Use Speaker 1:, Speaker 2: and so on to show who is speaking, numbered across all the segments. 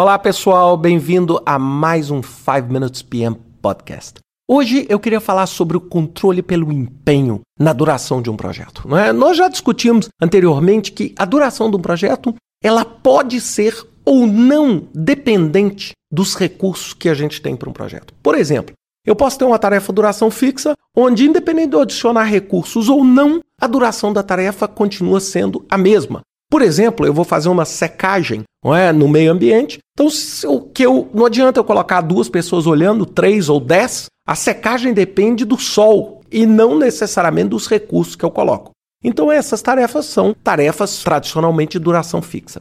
Speaker 1: Olá pessoal, bem-vindo a mais um 5 Minutes PM Podcast. Hoje eu queria falar sobre o controle pelo empenho na duração de um projeto. É? Nós já discutimos anteriormente que a duração de um projeto ela pode ser ou não dependente dos recursos que a gente tem para um projeto. Por exemplo, eu posso ter uma tarefa duração fixa, onde, independente de eu adicionar recursos ou não, a duração da tarefa continua sendo a mesma. Por exemplo, eu vou fazer uma secagem não é, no meio ambiente. Então, eu, que eu, não adianta eu colocar duas pessoas olhando, três ou dez. A secagem depende do sol e não necessariamente dos recursos que eu coloco. Então, essas tarefas são tarefas tradicionalmente de duração fixa.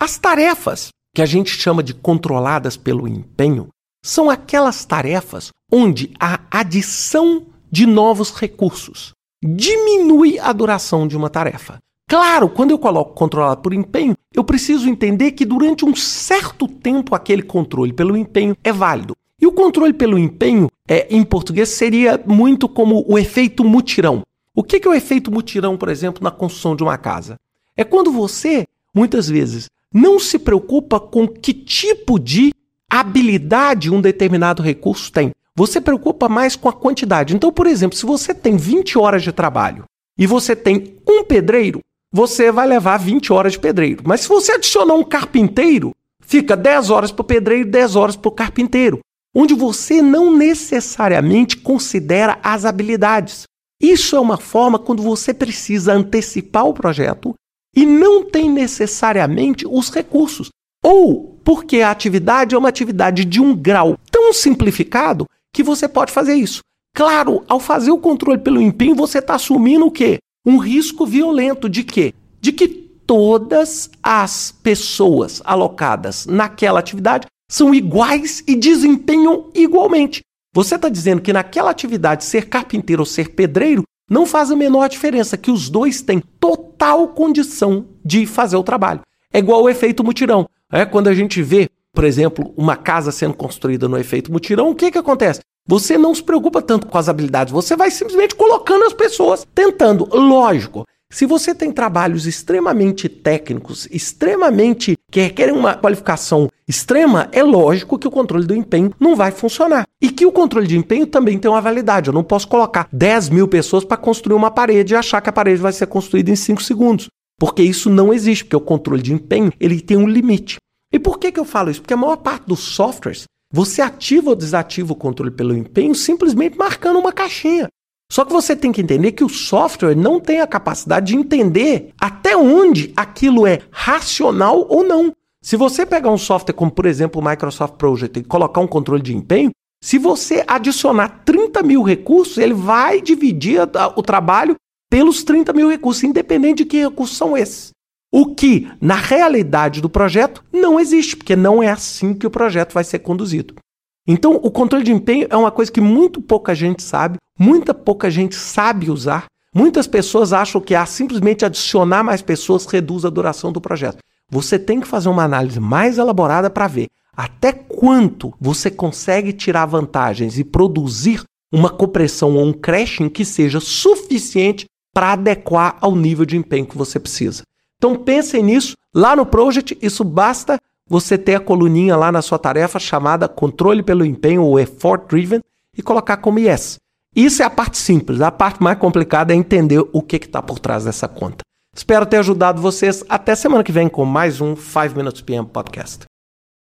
Speaker 1: As tarefas que a gente chama de controladas pelo empenho são aquelas tarefas onde a adição de novos recursos diminui a duração de uma tarefa. Claro, quando eu coloco controlado por empenho, eu preciso entender que durante um certo tempo aquele controle pelo empenho é válido. E o controle pelo empenho, é, em português, seria muito como o efeito mutirão. O que é o efeito mutirão, por exemplo, na construção de uma casa? É quando você, muitas vezes, não se preocupa com que tipo de habilidade um determinado recurso tem. Você preocupa mais com a quantidade. Então, por exemplo, se você tem 20 horas de trabalho e você tem um pedreiro, você vai levar 20 horas de pedreiro. Mas se você adicionar um carpinteiro, fica 10 horas para o pedreiro e 10 horas para o carpinteiro, onde você não necessariamente considera as habilidades. Isso é uma forma quando você precisa antecipar o projeto e não tem necessariamente os recursos. Ou porque a atividade é uma atividade de um grau tão simplificado que você pode fazer isso. Claro, ao fazer o controle pelo empenho, você está assumindo o quê? Um risco violento de quê? De que todas as pessoas alocadas naquela atividade são iguais e desempenham igualmente. Você está dizendo que naquela atividade ser carpinteiro ou ser pedreiro não faz a menor diferença, que os dois têm total condição de fazer o trabalho. É igual o efeito mutirão. É quando a gente vê, por exemplo, uma casa sendo construída no efeito mutirão, o que, que acontece? Você não se preocupa tanto com as habilidades, você vai simplesmente colocando as pessoas, tentando. Lógico, se você tem trabalhos extremamente técnicos, extremamente que requerem uma qualificação extrema, é lógico que o controle do empenho não vai funcionar. E que o controle de empenho também tem uma validade. Eu não posso colocar 10 mil pessoas para construir uma parede e achar que a parede vai ser construída em 5 segundos. Porque isso não existe, porque o controle de empenho ele tem um limite. E por que, que eu falo isso? Porque a maior parte dos softwares você ativa ou desativa o controle pelo empenho simplesmente marcando uma caixinha. Só que você tem que entender que o software não tem a capacidade de entender até onde aquilo é racional ou não. Se você pegar um software como, por exemplo, o Microsoft Project e colocar um controle de empenho, se você adicionar 30 mil recursos, ele vai dividir o trabalho pelos 30 mil recursos, independente de que recursos são esses. O que, na realidade do projeto, não existe, porque não é assim que o projeto vai ser conduzido. Então, o controle de empenho é uma coisa que muito pouca gente sabe, muita pouca gente sabe usar. Muitas pessoas acham que a simplesmente adicionar mais pessoas reduz a duração do projeto. Você tem que fazer uma análise mais elaborada para ver até quanto você consegue tirar vantagens e produzir uma compressão ou um crashing que seja suficiente para adequar ao nível de empenho que você precisa. Então pensem nisso. Lá no Project, isso basta você ter a coluninha lá na sua tarefa chamada controle pelo empenho ou effort driven e colocar como yes. Isso é a parte simples. A parte mais complicada é entender o que está por trás dessa conta. Espero ter ajudado vocês. Até semana que vem com mais um 5 Minutes PM Podcast.